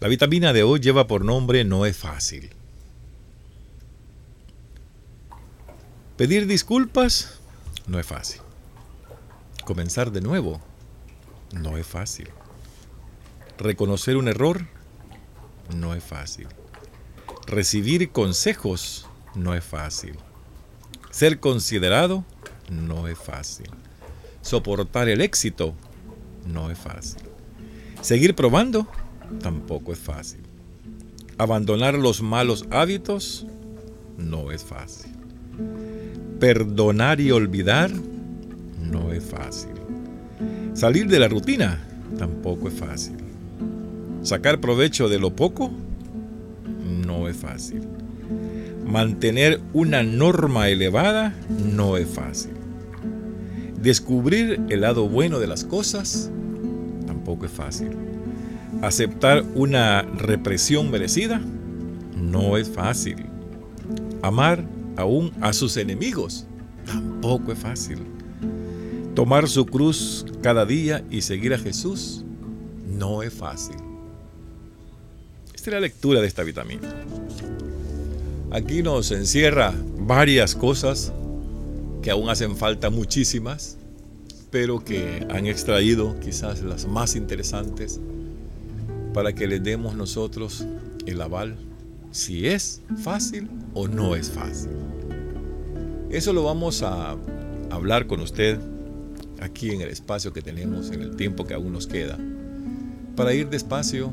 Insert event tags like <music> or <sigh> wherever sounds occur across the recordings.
La vitamina de hoy lleva por nombre No es fácil. Pedir disculpas no es fácil. Comenzar de nuevo no es fácil. Reconocer un error no es fácil. Recibir consejos no es fácil. Ser considerado no es fácil. Soportar el éxito no es fácil. Seguir probando tampoco es fácil. Abandonar los malos hábitos no es fácil. Perdonar y olvidar no es fácil. Salir de la rutina tampoco es fácil. Sacar provecho de lo poco no es fácil. Mantener una norma elevada no es fácil. Descubrir el lado bueno de las cosas tampoco es fácil. Aceptar una represión merecida no es fácil. Amar aún a sus enemigos tampoco es fácil. Tomar su cruz cada día y seguir a Jesús no es fácil. Esta es la lectura de esta vitamina. Aquí nos encierra varias cosas que aún hacen falta muchísimas, pero que han extraído quizás las más interesantes para que le demos nosotros el aval si es fácil o no es fácil. Eso lo vamos a hablar con usted aquí en el espacio que tenemos, en el tiempo que aún nos queda, para ir despacio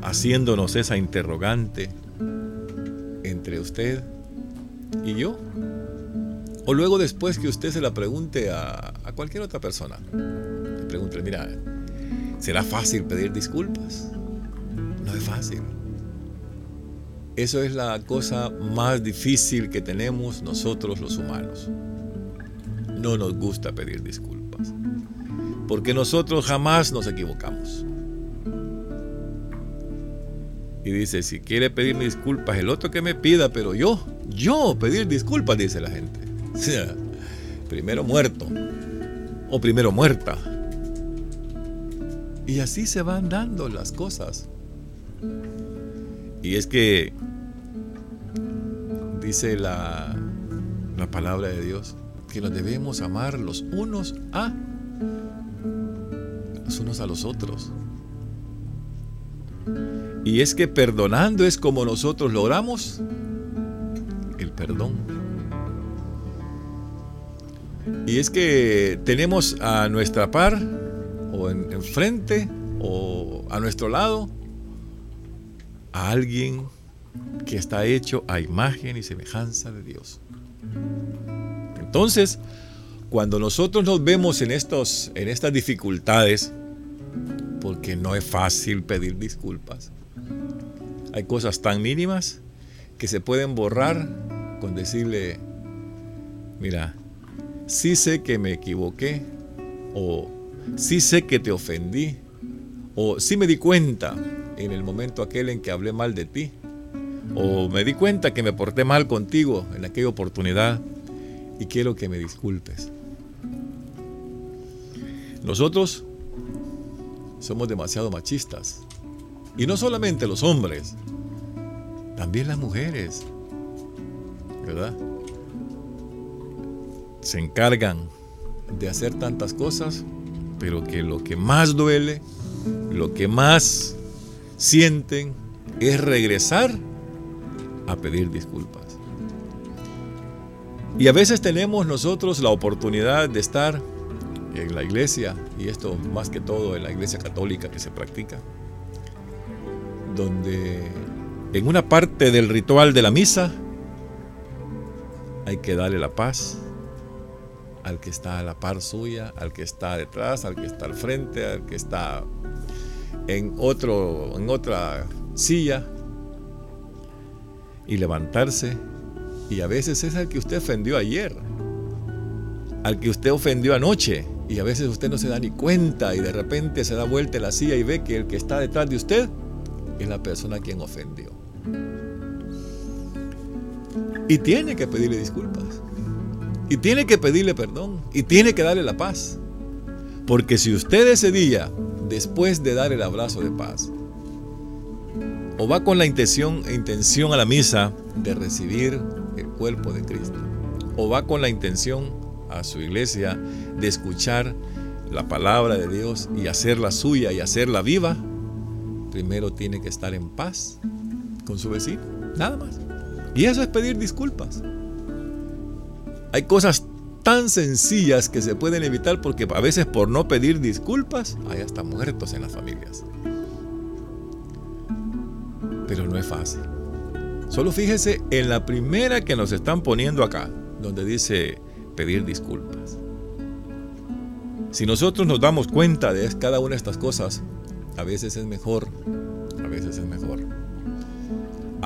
haciéndonos esa interrogante entre usted y yo. O luego después que usted se la pregunte a, cualquier otra persona. Le pregunte, mira, ¿será fácil pedir disculpas? No es fácil. Eso es la cosa más difícil que tenemos nosotros los humanos. No nos gusta pedir disculpas. Porque nosotros jamás nos equivocamos. Y dice, si quiere pedirme disculpas, el otro que me pida, pero yo, yo pedir disculpas, dice la gente. <laughs> Primero muerto o primero muerta. Y así se van dando las cosas. Y es que dice la, la palabra de Dios que nos debemos amar los unos a los unos a los otros. Y es que perdonando es como nosotros logramos el perdón. Y es que tenemos a nuestra par, o enfrente, o a nuestro lado, a alguien que está hecho a imagen y semejanza de Dios. Entonces, cuando nosotros nos vemos en, estos, en estas dificultades, porque no es fácil pedir disculpas, hay cosas tan mínimas que se pueden borrar con decirle, mira, sí sé que me equivoqué, o sí sé que te ofendí, o sí me di cuenta en el momento aquel en que hablé mal de ti, o me di cuenta que me porté mal contigo en aquella oportunidad y quiero que me disculpes. Nosotros somos demasiado machistas y no solamente los hombres, también las mujeres, ¿verdad? Se encargan de hacer tantas cosas, pero que lo que más duele, lo que más sienten es regresar a pedir disculpas. Y a veces tenemos nosotros la oportunidad de estar en la iglesia, y esto más que todo en la iglesia católica que se practica, donde en una parte del ritual de la misa hay que darle la paz al que está a la par suya, al que está detrás, al que está al frente, al que está en, otro, en otra silla y levantarse. Y a veces es al que usted ofendió ayer, al que usted ofendió anoche. Y a veces usted no se da ni cuenta y de repente se da vuelta la silla y ve que el que está detrás de usted es la persona a quien ofendió. Y tiene que pedirle disculpas. Y tiene que pedirle perdón. Y tiene que darle la paz. Porque si usted ese día, después de dar el abrazo de paz, o va con la intención, intención a la misa de recibir el cuerpo de Cristo, o va con la intención a su iglesia de escuchar la palabra de Dios y hacerla suya y hacerla viva, primero tiene que estar en paz con su vecino, nada más. Y eso es pedir disculpas. Hay cosas tan sencillas que se pueden evitar porque a veces por no pedir disculpas hay hasta muertos en las familias. Pero no es fácil. Solo fíjese en la primera que nos están poniendo acá, donde dice pedir disculpas. Si nosotros nos damos cuenta de cada una de estas cosas, a veces es mejor, a veces es mejor.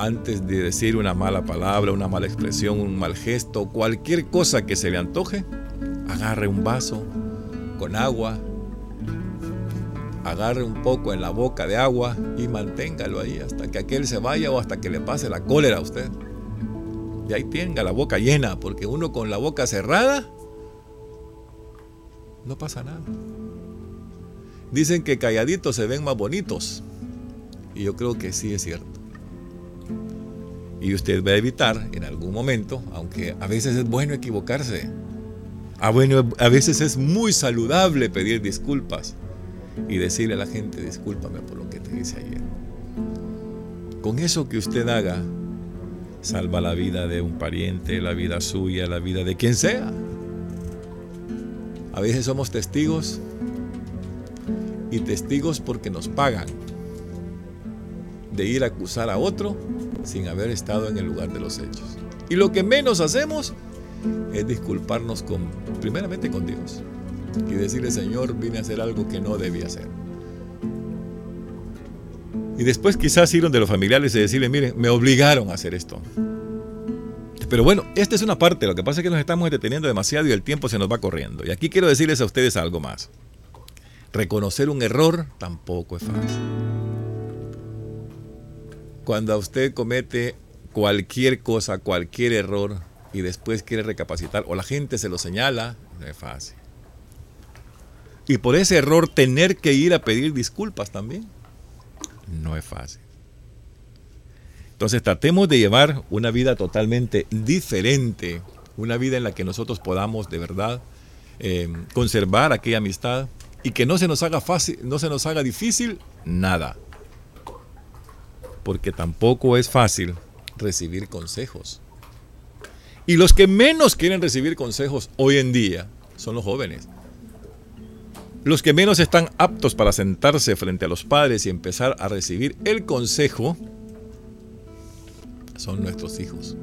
Antes de decir una mala palabra, una mala expresión, un mal gesto, cualquier cosa que se le antoje, agarre un vaso con agua, agarre un poco en la boca de agua y manténgalo ahí hasta que aquel se vaya o hasta que le pase la cólera a usted. Y ahí tenga la boca llena, porque uno con la boca cerrada no pasa nada. Dicen que calladitos se ven más bonitos. Y yo creo que sí es cierto. Y usted va a evitar en algún momento, aunque a veces es bueno equivocarse. A, ah, bueno, a veces es muy saludable pedir disculpas y decirle a la gente, discúlpame por lo que te hice ayer. Con eso que usted haga, salva la vida de un pariente, la vida suya, la vida de quien sea. A veces somos testigos y testigos porque nos pagan de ir a acusar a otro sin haber estado en el lugar de los hechos. Y lo que menos hacemos es disculparnos con, primeramente con Dios y decirle, Señor, vine a hacer algo que no debía hacer. Y después quizás ir donde los familiares y decirle, miren, me obligaron a hacer esto. Pero bueno, esta es una parte, lo que pasa es que nos estamos deteniendo demasiado y el tiempo se nos va corriendo. Y aquí quiero decirles a ustedes algo más. Reconocer un error tampoco es fácil. Cuando usted comete cualquier cosa, cualquier error y después quiere recapacitar o la gente se lo señala, no es fácil. Y por ese error tener que ir a pedir disculpas también, no es fácil. Entonces tratemos de llevar una vida totalmente diferente, una vida en la que nosotros podamos de verdad eh, conservar aquella amistad y que no se nos haga fácil, no se nos haga difícil nada. Porque tampoco es fácil recibir consejos. Y los que menos quieren recibir consejos hoy en día son los jóvenes. Los que menos están aptos para sentarse frente a los padres y empezar a recibir el consejo son nuestros hijos.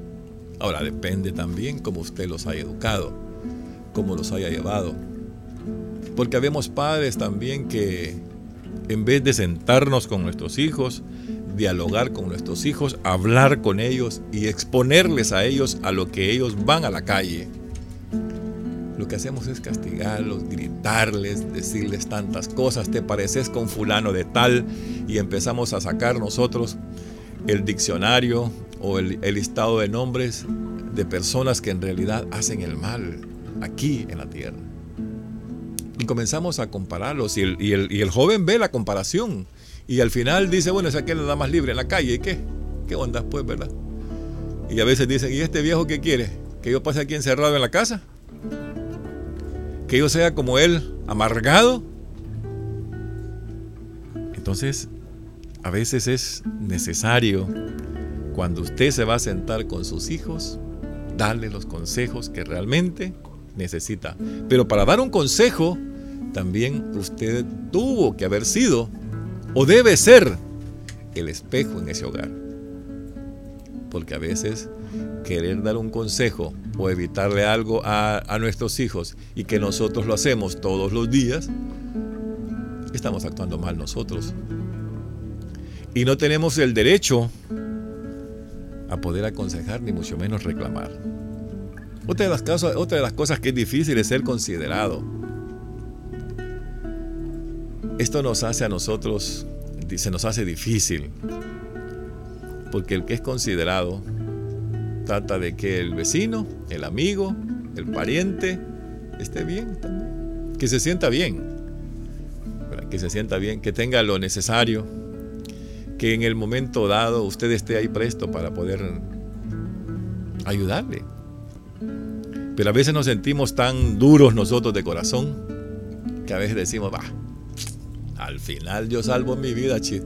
Ahora depende también cómo usted los haya educado, cómo los haya llevado. Porque habemos padres también que en vez de sentarnos con nuestros hijos, dialogar con nuestros hijos, hablar con ellos y exponerles a ellos a lo que ellos van a la calle, lo que hacemos es castigarlos, gritarles, decirles tantas cosas, te pareces con fulano de tal, y empezamos a sacar nosotros el diccionario o el, listado de nombres de personas que en realidad hacen el mal aquí en la tierra. Y comenzamos a compararlos y el, joven ve la comparación y al final dice, bueno, es aquel nada más libre en la calle, ¿y qué? ¿Qué onda pues, verdad? Y a veces dicen, ¿y este viejo qué quiere? ¿Que yo pase aquí encerrado en la casa? ¿Que yo sea como él, amargado? Entonces, a veces es necesario cuando usted se va a sentar con sus hijos, darle los consejos que realmente necesita. Pero para dar un consejo, también usted tuvo que haber sido o debe ser el espejo en ese hogar. Porque a veces querer dar un consejo o evitarle algo a, a, nuestros hijos y que nosotros lo hacemos todos los días, estamos actuando mal nosotros. Y no tenemos el derecho a poder aconsejar ni mucho menos reclamar. Otra de las, cosas, otra de las cosas que es difícil es ser considerado. Esto nos hace a nosotros, se nos hace difícil, porque el que es considerado trata de que el vecino, el amigo, el pariente esté bien que se sienta bien, que se sienta bien, que tenga lo necesario, que en el momento dado usted esté ahí presto para poder ayudarle. Pero a veces nos sentimos tan duros nosotros de corazón que a veces decimos, va, al final yo salvo mi vida, chit.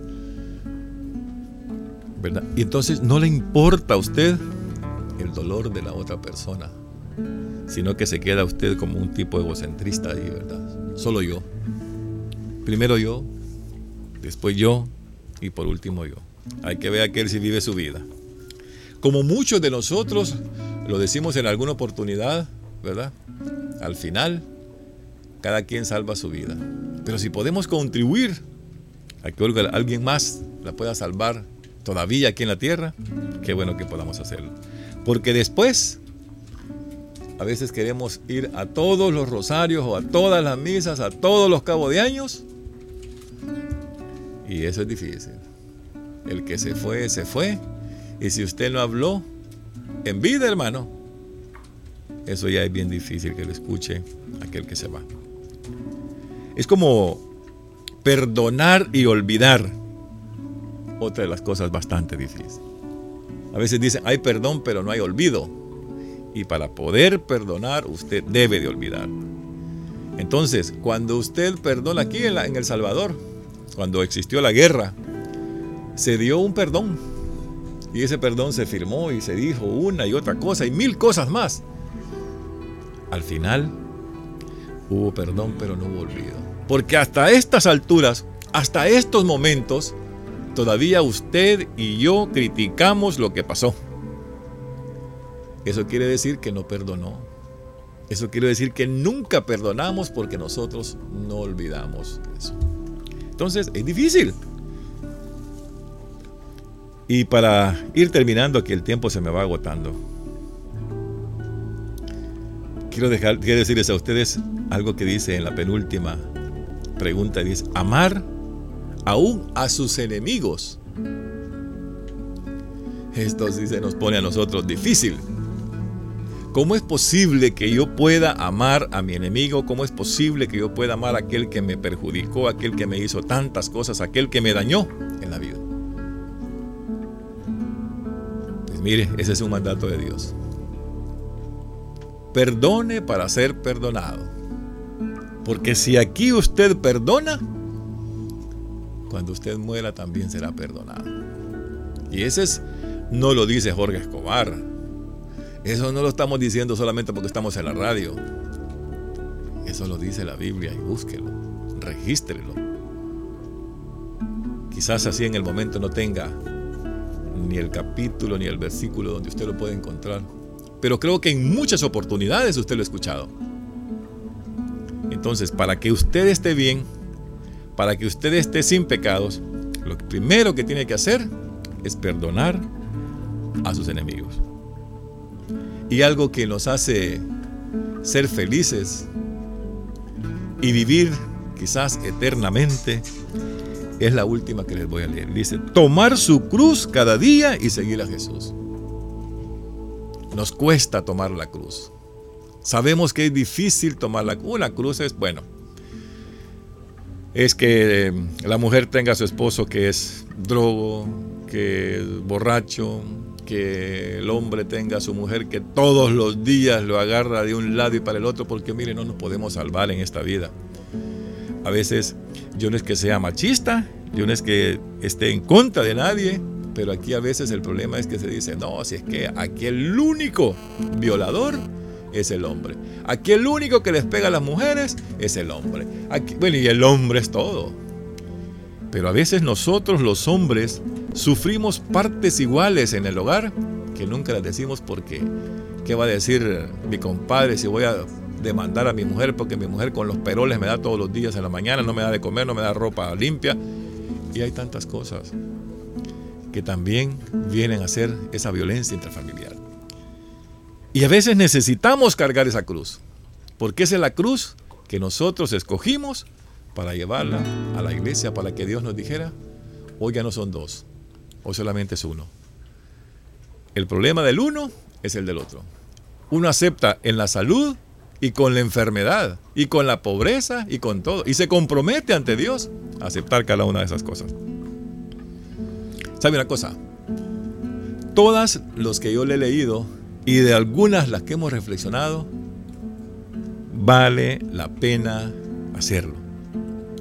¿verdad? Y entonces no le importa a usted el dolor de la otra persona, sino que se queda usted como un tipo egocentrista ahí, ¿verdad? Solo yo. Primero yo, después yo y por último yo. Hay que ver a aquel si vive su vida. Como muchos de nosotros lo decimos en alguna oportunidad, ¿verdad? Al final, cada quien salva su vida. Pero si podemos contribuir a que alguien más la pueda salvar todavía aquí en la tierra, qué bueno que podamos hacerlo. Porque después, a veces queremos ir a todos los rosarios o a todas las misas, a todos los cabos de años. Y eso es difícil. El que se fue, se fue. Y si usted no habló en vida, hermano, eso ya es bien difícil que lo escuche aquel que se va. Es como perdonar y olvidar otra de las cosas bastante difíciles. A veces dicen, hay perdón, pero no hay olvido. Y para poder perdonar, usted debe de olvidar. Entonces, cuando usted perdona aquí en, en El Salvador, cuando existió la guerra, se dio un perdón. Y ese perdón se firmó y se dijo una y otra cosa y mil cosas más. Al final, hubo perdón, pero no hubo olvido. Porque hasta estas alturas, hasta estos momentos, Todavía usted y yo criticamos lo que pasó. Eso quiere decir que no perdonó. Eso quiere decir que nunca perdonamos porque nosotros no olvidamos eso. Entonces, es difícil. Y para ir terminando, aquí el tiempo se me va agotando. Quiero, dejar, quiero decirles a ustedes algo que dice en la penúltima pregunta. Dice, amar aún a sus enemigos. Esto sí se nos pone a nosotros difícil. ¿Cómo es posible que yo pueda amar a mi enemigo? ¿Cómo es posible que yo pueda amar a aquel que me perjudicó, aquel que me hizo tantas cosas, aquel que me dañó en la vida? Pues mire, ese es un mandato de Dios. Perdone para ser perdonado. Porque si aquí usted perdona, cuando usted muera también será perdonado. Y ese es, no lo dice Jorge Escobar. Eso no lo estamos diciendo solamente porque estamos en la radio. Eso lo dice la Biblia y búsquelo, regístrelo. Quizás así en el momento no tenga ni el capítulo ni el versículo donde usted lo puede encontrar. Pero creo que en muchas oportunidades usted lo ha escuchado. Entonces, para que usted esté bien, para que usted esté sin pecados, lo primero que tiene que hacer es perdonar a sus enemigos. Y algo que nos hace ser felices y vivir quizás eternamente es la última que les voy a leer. Dice, tomar su cruz cada día y seguir a Jesús. Nos cuesta tomar la cruz. Sabemos que es difícil tomar la cruz. Una cruz es, bueno, es que eh, la mujer tenga a su esposo que es drogo, que es borracho, que el hombre tenga a su mujer que todos los días lo agarra de un lado y para el otro, porque mire, no nos podemos salvar en esta vida. A veces yo no es que sea machista, yo no es que esté en contra de nadie, pero aquí a veces el problema es que se dice, no, si es que aquí el único violador es el hombre. Aquí el único que les pega a las mujeres es el hombre. Aquí, bueno, y el hombre es todo. Pero a veces nosotros los hombres sufrimos partes iguales en el hogar que nunca las decimos porque ¿qué va a decir mi compadre si voy a demandar a mi mujer porque mi mujer con los peroles me da todos los días en la mañana, no me da de comer, no me da ropa limpia? Y hay tantas cosas que también vienen a ser esa violencia intrafamiliar. Y a veces necesitamos cargar esa cruz, porque esa es la cruz que nosotros escogimos para llevarla a la iglesia, para que Dios nos dijera, hoy ya no son dos, hoy solamente es uno. El problema del uno es el del otro. Uno acepta en la salud y con la enfermedad y con la pobreza y con todo. Y se compromete ante Dios a aceptar cada una de esas cosas. ¿Sabe una cosa? Todas los que yo le he leído y de algunas las que hemos reflexionado, vale la pena hacerlo.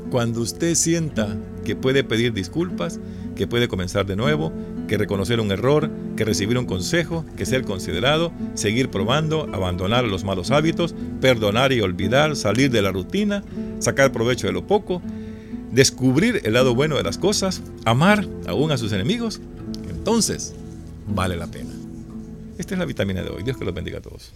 Cuando usted sienta que puede pedir disculpas, que puede comenzar de nuevo, que reconocer un error, que recibir un consejo, que ser considerado, seguir probando, abandonar los malos hábitos, perdonar y olvidar, salir de la rutina, sacar provecho de lo poco, descubrir el lado bueno de las cosas, amar aún a sus enemigos, entonces vale la pena. Esta es la vitamina de hoy. Dios que los bendiga a todos.